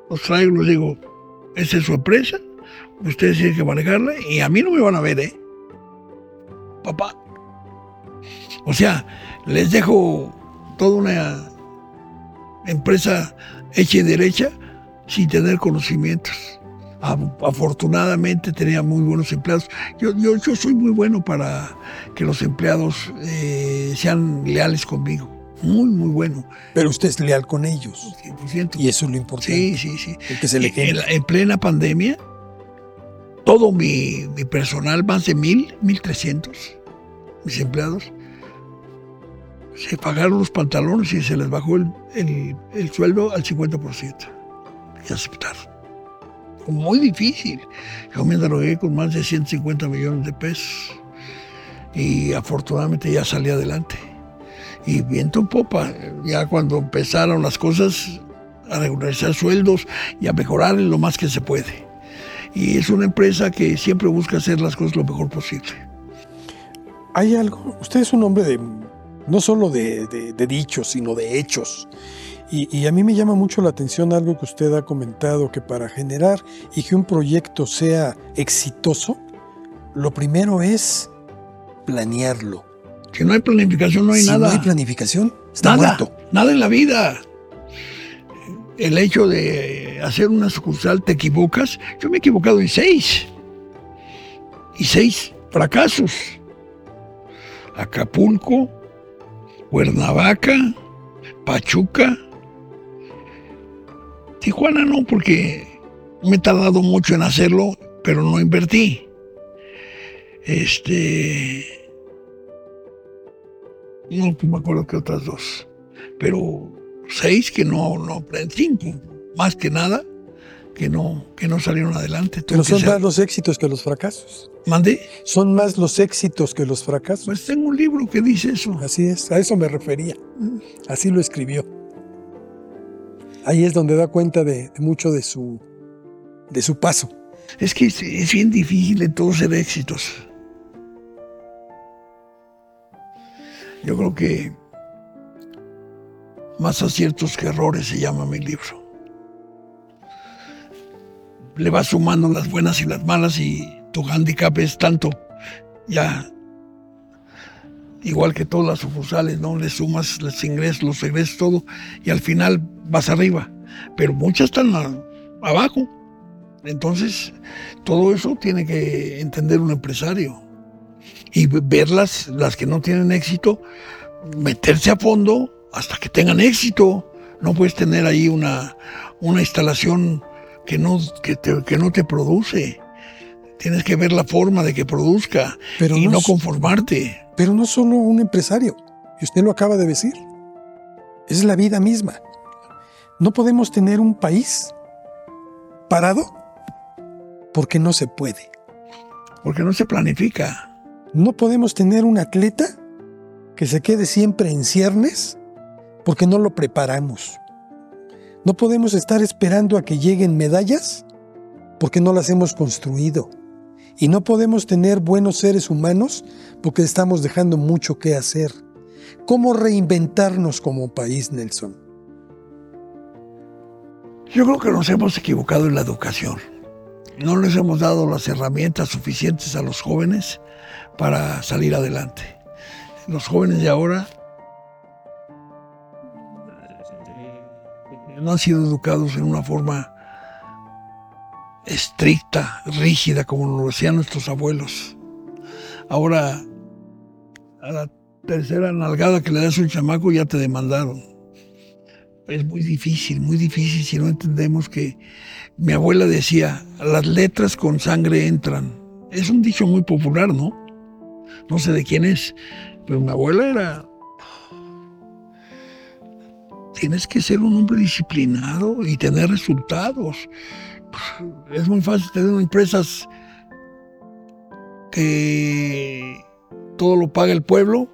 S2: los traigo, les digo, esa es su empresa, ustedes tienen que manejarla y a mí no me van a ver, ¿eh? Papá. O sea, les dejo toda una empresa hecha y derecha sin tener conocimientos. Afortunadamente tenía muy buenos empleados. Yo, yo, yo soy muy bueno para que los empleados eh, sean leales conmigo. Muy, muy bueno.
S1: Pero usted es leal con ellos.
S2: 100%.
S1: Y eso es lo importante.
S2: Sí, sí, sí.
S1: Que se le
S2: En, en plena pandemia, todo mi, mi personal, más de mil, mil trescientos, mis empleados, se pagaron los pantalones y se les bajó el, el- el sueldo al 50%. que aceptar. Muy difícil. Yo me drogué con más de 150 millones de pesos y afortunadamente ya salí adelante. Y viento en popa, ya cuando empezaron las cosas a regularizar sueldos y a mejorar lo más que se puede. Y es una empresa que siempre busca hacer las cosas lo mejor posible.
S1: Hay algo, usted es un hombre de no solo de, dichos, sino de hechos. Y, y, a mí me llama mucho la atención algo que usted ha comentado, que para generar y que un proyecto sea exitoso, lo primero es planearlo.
S2: Si no hay planificación, no hay nada.
S1: Si no hay planificación, está
S2: nada,
S1: muerto.
S2: Nada en la vida. El hecho de hacer una sucursal, te equivocas. Yo me he equivocado en seis. Y seis fracasos. Acapulco, Cuernavaca, Pachuca. Tijuana no, porque me he tardado mucho en hacerlo, pero no invertí. Este. No me acuerdo que otras dos. Pero seis que no, no, cinco, más que nada, que no, que no salieron adelante.
S1: Pero son más los éxitos que los fracasos.
S2: ¿Mande?
S1: Son más los éxitos que los fracasos.
S2: Pues tengo un libro que dice eso.
S1: Así es, a eso me refería. Así lo escribió. Ahí es donde da cuenta de, mucho de su, de su paso.
S2: Es que es, bien difícil en todos ser éxitos. Yo creo que más aciertos que errores se llama mi libro. Le vas sumando las buenas y las malas y tu handicap es tanto, ya, igual que todas las sucursales, ¿no? Le sumas los ingresos, los egresos, todo, y al final vas arriba. Pero muchas están abajo. Entonces, todo eso tiene que entender un empresario y verlas, las que no tienen éxito, meterse a fondo hasta que tengan éxito. No puedes tener ahí una, una instalación que no, que, que no te produce. Tienes que ver la forma de que produzca y no, conformarte.
S1: Pero no solo un empresario, y usted lo acaba de decir, es la vida misma. No podemos tener un país parado porque no se puede.
S2: Porque no se planifica.
S1: No podemos tener un atleta que se quede siempre en ciernes porque no lo preparamos. No podemos estar esperando a que lleguen medallas porque no las hemos construido. Y no podemos tener buenos seres humanos porque estamos dejando mucho que hacer. ¿Cómo reinventarnos como país, Nelson?
S2: Yo creo que nos hemos equivocado en la educación. No les hemos dado las herramientas suficientes a los jóvenes para salir adelante. Los jóvenes de ahora eh, no han sido educados en una forma estricta, rígida, como lo decían nuestros abuelos. Ahora, a la tercera nalgada que le das a un chamaco ya te demandaron. Es muy difícil, muy difícil si no entendemos que mi abuela decía, las letras con sangre entran. Es un dicho muy popular, ¿no? no sé de quién es, pero mi abuela era... Tienes que ser un hombre disciplinado y tener resultados. Es muy fácil tener empresas que todo lo paga el pueblo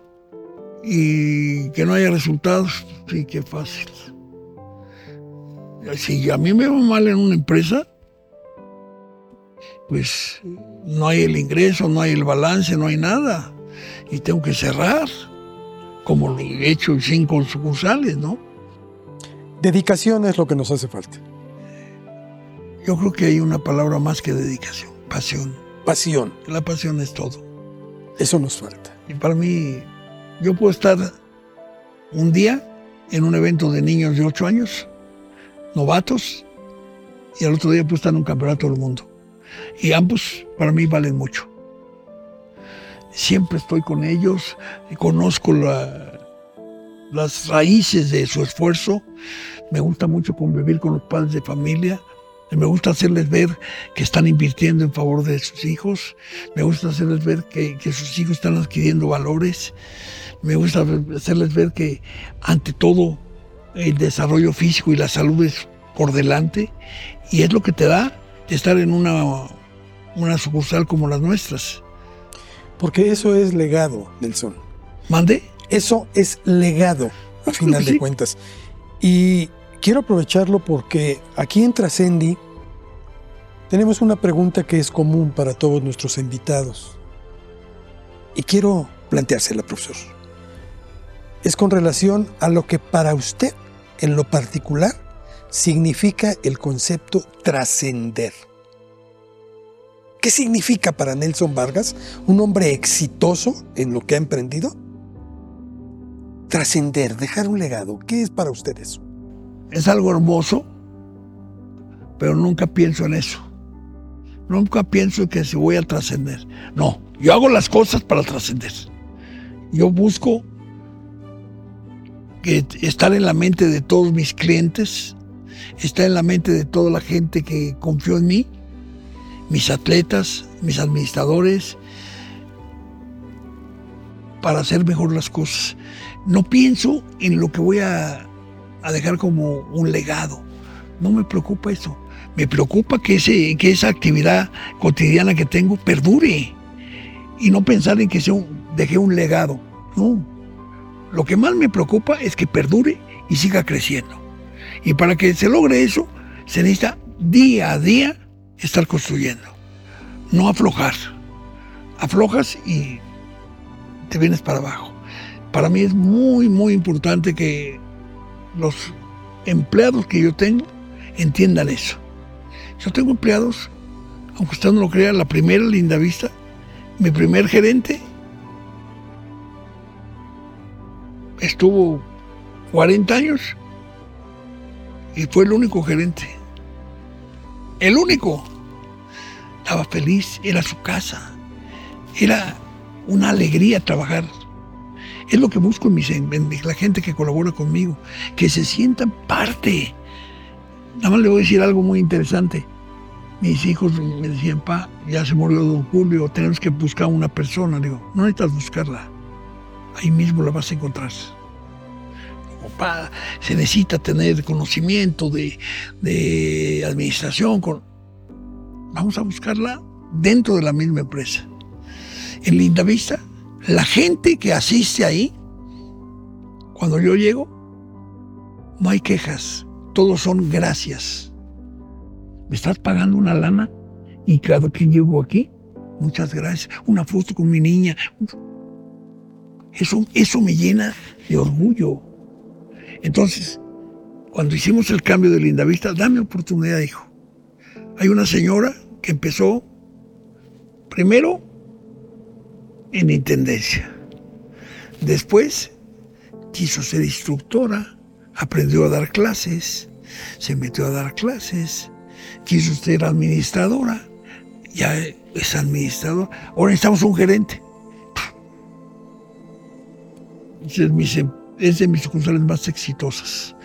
S2: y que no haya resultados. Sí, qué fácil. Si a mí me va mal en una empresa, pues no hay el ingreso, no hay el balance, no hay nada. Y tengo que cerrar, como lo he hecho en cinco sucursales, ¿no?
S1: Dedicación es lo que nos hace falta.
S2: Yo creo que hay una palabra más que dedicación, pasión.
S1: Pasión.
S2: La pasión es todo.
S1: Eso nos falta.
S2: Y para mí, yo puedo estar un día en un evento de niños de ocho años, novatos, y al otro día puedo estar en un campeonato del mundo. Y ambos para mí valen mucho. Siempre estoy con ellos, y conozco las raíces de su esfuerzo. Me gusta mucho convivir con los padres de familia. Me gusta hacerles ver que están invirtiendo en favor de sus hijos. Me gusta hacerles ver que, que sus hijos están adquiriendo valores. Me gusta hacerles ver que ante todo el desarrollo físico y la salud es por delante y es lo que te da estar en una, una sucursal como las nuestras.
S1: Porque eso es legado, Nelson.
S2: ¿Mande?
S1: Eso es legado, a final de cuentas. Y quiero aprovecharlo porque aquí en Trascendi tenemos una pregunta que es común para todos nuestros invitados. Y quiero planteársela, profesor. Es con relación a lo que para usted, en lo particular, significa el concepto trascender. ¿Qué significa para Nelson Vargas, un hombre exitoso en lo que ha emprendido? Trascender, dejar un legado. ¿Qué es para usted eso?
S2: Es algo hermoso, pero nunca pienso en eso. Nunca pienso que si voy a trascender. No, yo hago las cosas para trascender. Yo busco estar en la mente de todos mis clientes, estar en la mente de toda la gente que confió en mí, mis atletas, mis administradores, para hacer mejor las cosas. No pienso en lo que voy a, dejar como un legado. No me preocupa eso. Me preocupa que, ese, que esa actividad cotidiana que tengo perdure y no pensar en que sea dejé un legado. No. Lo que más me preocupa es que perdure y siga creciendo. Y para que se logre eso, se necesita día a día estar construyendo. No aflojar. Aflojas y te vienes para abajo. Para mí es muy, muy importante que los empleados que yo tengo entiendan eso. Yo tengo empleados, aunque usted no lo crea, la primera linda vista, mi primer gerente estuvo 40 años y fue el único gerente. El único. Estaba feliz, era su casa. Era una alegría trabajar. Es lo que busco en, en la gente que colabora conmigo, que se sientan parte Nada más le voy a decir algo muy interesante. Mis hijos me decían, pa, ya se murió don Julio, tenemos que buscar una persona. digo, no necesitas buscarla, ahí mismo la vas a encontrar. Pa, se necesita tener conocimiento de, administración. Vamos a buscarla dentro de la misma empresa. En Linda Vista, la gente que asiste ahí, cuando yo llego, no hay quejas todos son gracias. ¿Me estás pagando una lana? Y cada que llego aquí, muchas gracias. Una foto con mi niña. Eso, eso me llena de orgullo. Entonces, cuando hicimos el cambio de Linda Vista, dame oportunidad, hijo. Hay una señora que empezó primero en intendencia. Después quiso ser instructora aprendió a dar clases, se metió a dar clases, quiso ser administradora, ya es administrador, ahora necesitamos un gerente. Es de mis sucursales más exitosas.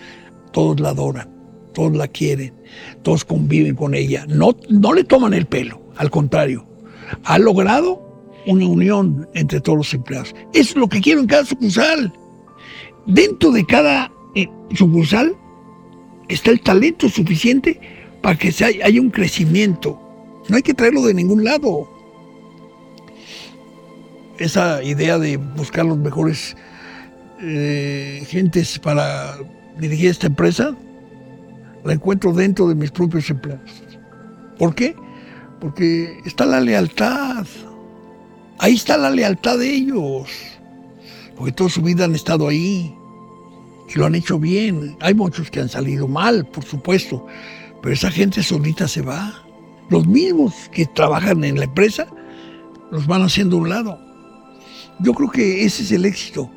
S2: Todos la adoran, todos la quieren, todos conviven con ella. No, no le toman el pelo, al contrario. Ha logrado una unión entre todos los empleados. Es lo que quiero en cada sucursal. Dentro de cada en sucursal está el talento suficiente para que haya un crecimiento. No hay que traerlo de ningún lado. Esa idea de buscar los mejores eh, gentes para dirigir esta empresa, la encuentro dentro de mis propios empleados. ¿Por qué? Porque está la lealtad. Ahí está la lealtad de ellos. Porque toda su vida han estado ahí y lo han hecho bien. Hay muchos que han salido mal, por supuesto, pero esa gente solita se va. Los mismos que trabajan en la empresa los van haciendo a un lado. Yo creo que ese es el éxito.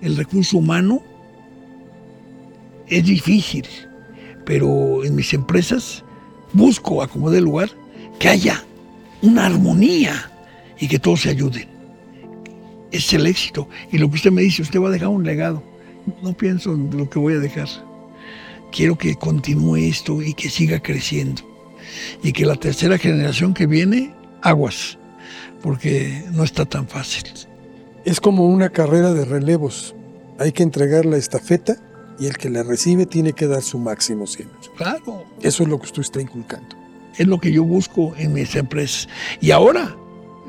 S2: El recurso humano es difícil, pero en mis empresas busco, acomodar el lugar, que haya una armonía y que todos se ayuden. Es el éxito. Y lo que usted me dice, usted va a dejar un legado no pienso en lo que voy a dejar. Quiero que continúe esto y que siga creciendo. Y que la tercera generación que viene, aguas, porque no está tan fácil.
S1: Es como una carrera de relevos. Hay que entregar la estafeta y el que la recibe tiene que dar su máximo siempre.
S2: Claro.
S1: Eso es lo que usted está inculcando.
S2: Es lo que yo busco en mis empresas. Y ahora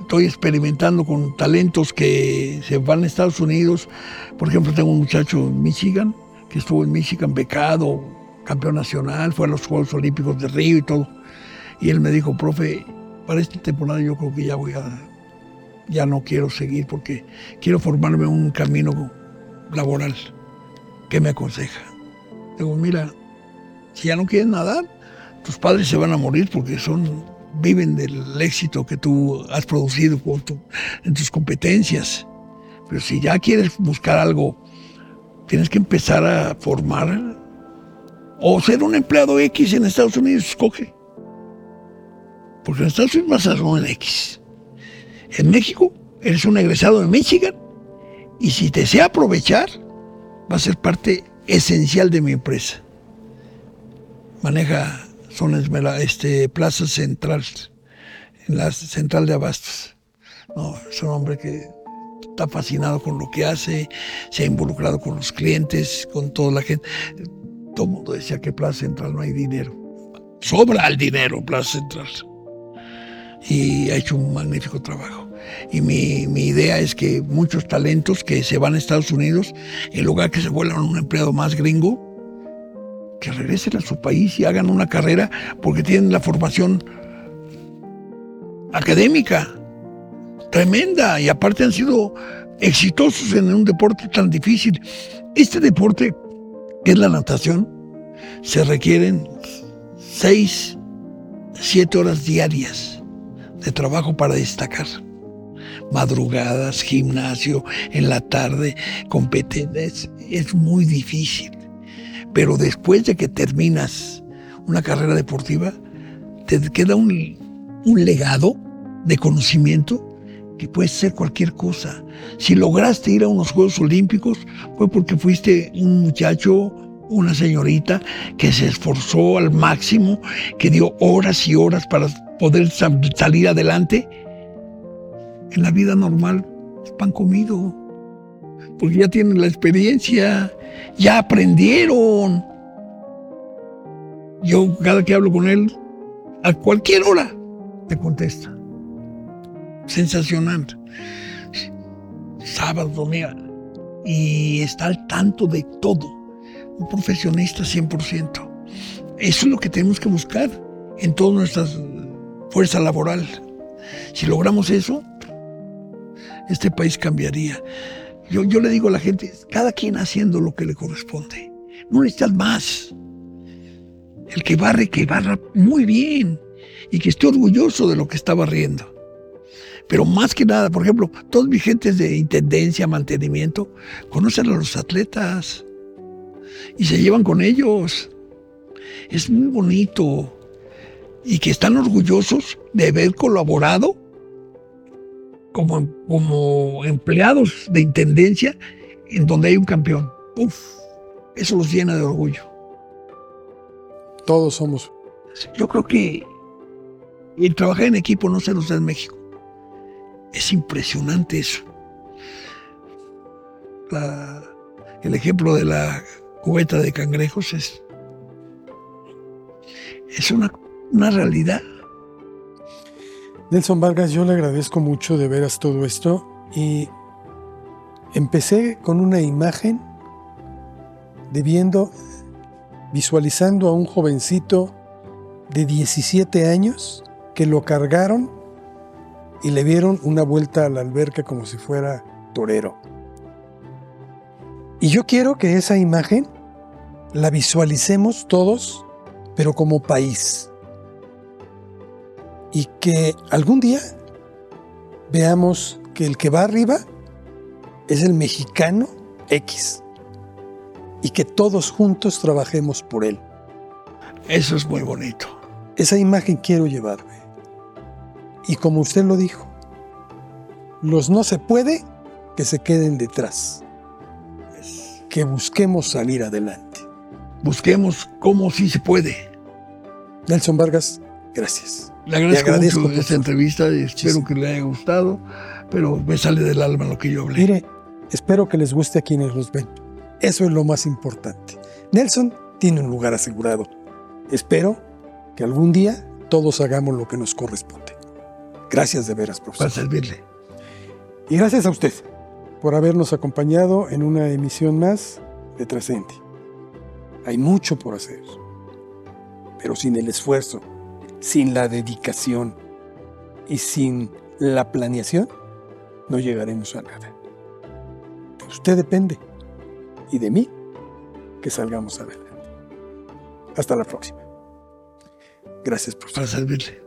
S2: estoy experimentando con talentos que se van a Estados Unidos. Por ejemplo, tengo un muchacho en Michigan que estuvo en Michigan becado, campeón nacional, fue a los Juegos Olímpicos de Río y todo. Y él me dijo, profe, para esta temporada yo creo que ya voy a, ya no quiero seguir porque quiero formarme un camino laboral. ¿Qué me aconseja? Digo, mira, si ya no quieres nadar, tus padres se van a morir porque son viven del éxito que tú has producido en tus competencias. Pero si ya quieres buscar algo, tienes que empezar a formar o ser un empleado X en Estados Unidos, escoge. Porque en Estados Unidos vas a ser X. En México eres un egresado de Michigan y si te sé aprovechar, va a ser parte esencial de mi empresa. Maneja zonas, este, Plaza Central, en la central de Abastos. No, es un hombre que está fascinado con lo que hace, se ha involucrado con los clientes, con toda la gente. Todo el mundo decía que Plaza Central no hay dinero. Sobra el dinero Plaza Central. Y ha hecho un magnífico trabajo. Y mi, idea es que muchos talentos que se van a Estados Unidos, en lugar que se vuelvan un empleado más gringo, que regresen a su país y hagan una carrera porque tienen la formación académica tremenda y aparte han sido exitosos en un deporte tan difícil. Este deporte, que es la natación, se requieren seis, siete horas diarias de trabajo para destacar madrugadas, gimnasio, en la tarde, competencias. Es muy difícil. Pero después de que terminas una carrera deportiva, te queda un, un legado de conocimiento que puede ser cualquier cosa. Si lograste ir a unos Juegos Olímpicos, fue porque fuiste un muchacho, una señorita que se esforzó al máximo, que dio horas y horas para poder salir adelante en la vida normal es pan comido, porque ya tienen la experiencia, ya aprendieron. Yo cada que hablo con él, a cualquier hora, te contesta. Sensacional. Sábado, domingo. Y está al tanto de todo. Un profesionista 100%. Eso es lo que tenemos que buscar en toda nuestra fuerza laboral. Si logramos eso, este país cambiaría. Yo, yo le digo a la gente, cada quien haciendo lo que le corresponde. No necesitas más. El que barre, que barra muy bien y que esté orgulloso de lo que está barriendo. Pero más que nada, por ejemplo, todos mis gentes de intendencia, mantenimiento, conocen a los atletas y se llevan con ellos. Es muy bonito y que están orgullosos de haber colaborado como, como empleados de intendencia en donde hay un campeón. Uf, eso los llena de orgullo.
S1: Todos somos.
S2: Yo creo que el trabajar en equipo no se nos da en México. Es impresionante eso. el ejemplo de la cubeta de cangrejos es, es una, una realidad.
S1: Nelson Vargas, yo le agradezco mucho de veras todo esto y empecé con una imagen de viendo, visualizando a un jovencito de 17 años que lo cargaron y le dieron una vuelta a la alberca como si fuera torero. Y yo quiero que esa imagen la visualicemos todos, pero como país y que algún día veamos que el que va arriba es el mexicano X y que todos juntos trabajemos por él.
S2: Eso es muy bonito.
S1: Esa imagen quiero llevarme. Y como usted lo dijo, los no se puede que se queden detrás. Que busquemos salir adelante.
S2: Busquemos cómo sí se puede.
S1: Nelson Vargas, gracias.
S2: Le agradezco, mucho esta entrevista y espero que le haya gustado, pero me sale del alma lo que yo hablé.
S1: Mire, espero que les guste a quienes los ven. Eso es lo más importante. Nelson tiene un lugar asegurado. Espero que algún día todos hagamos lo que nos corresponde. Gracias de veras, profesor.
S2: Para servirle.
S1: Y gracias a usted por habernos acompañado en una emisión más de Trascendi. Hay mucho por hacer, pero sin el esfuerzo, sin la dedicación y sin la planeación, no llegaremos a nada. De usted depende y de mí que salgamos adelante. Hasta la próxima. Gracias, profesor.
S2: Para servirle.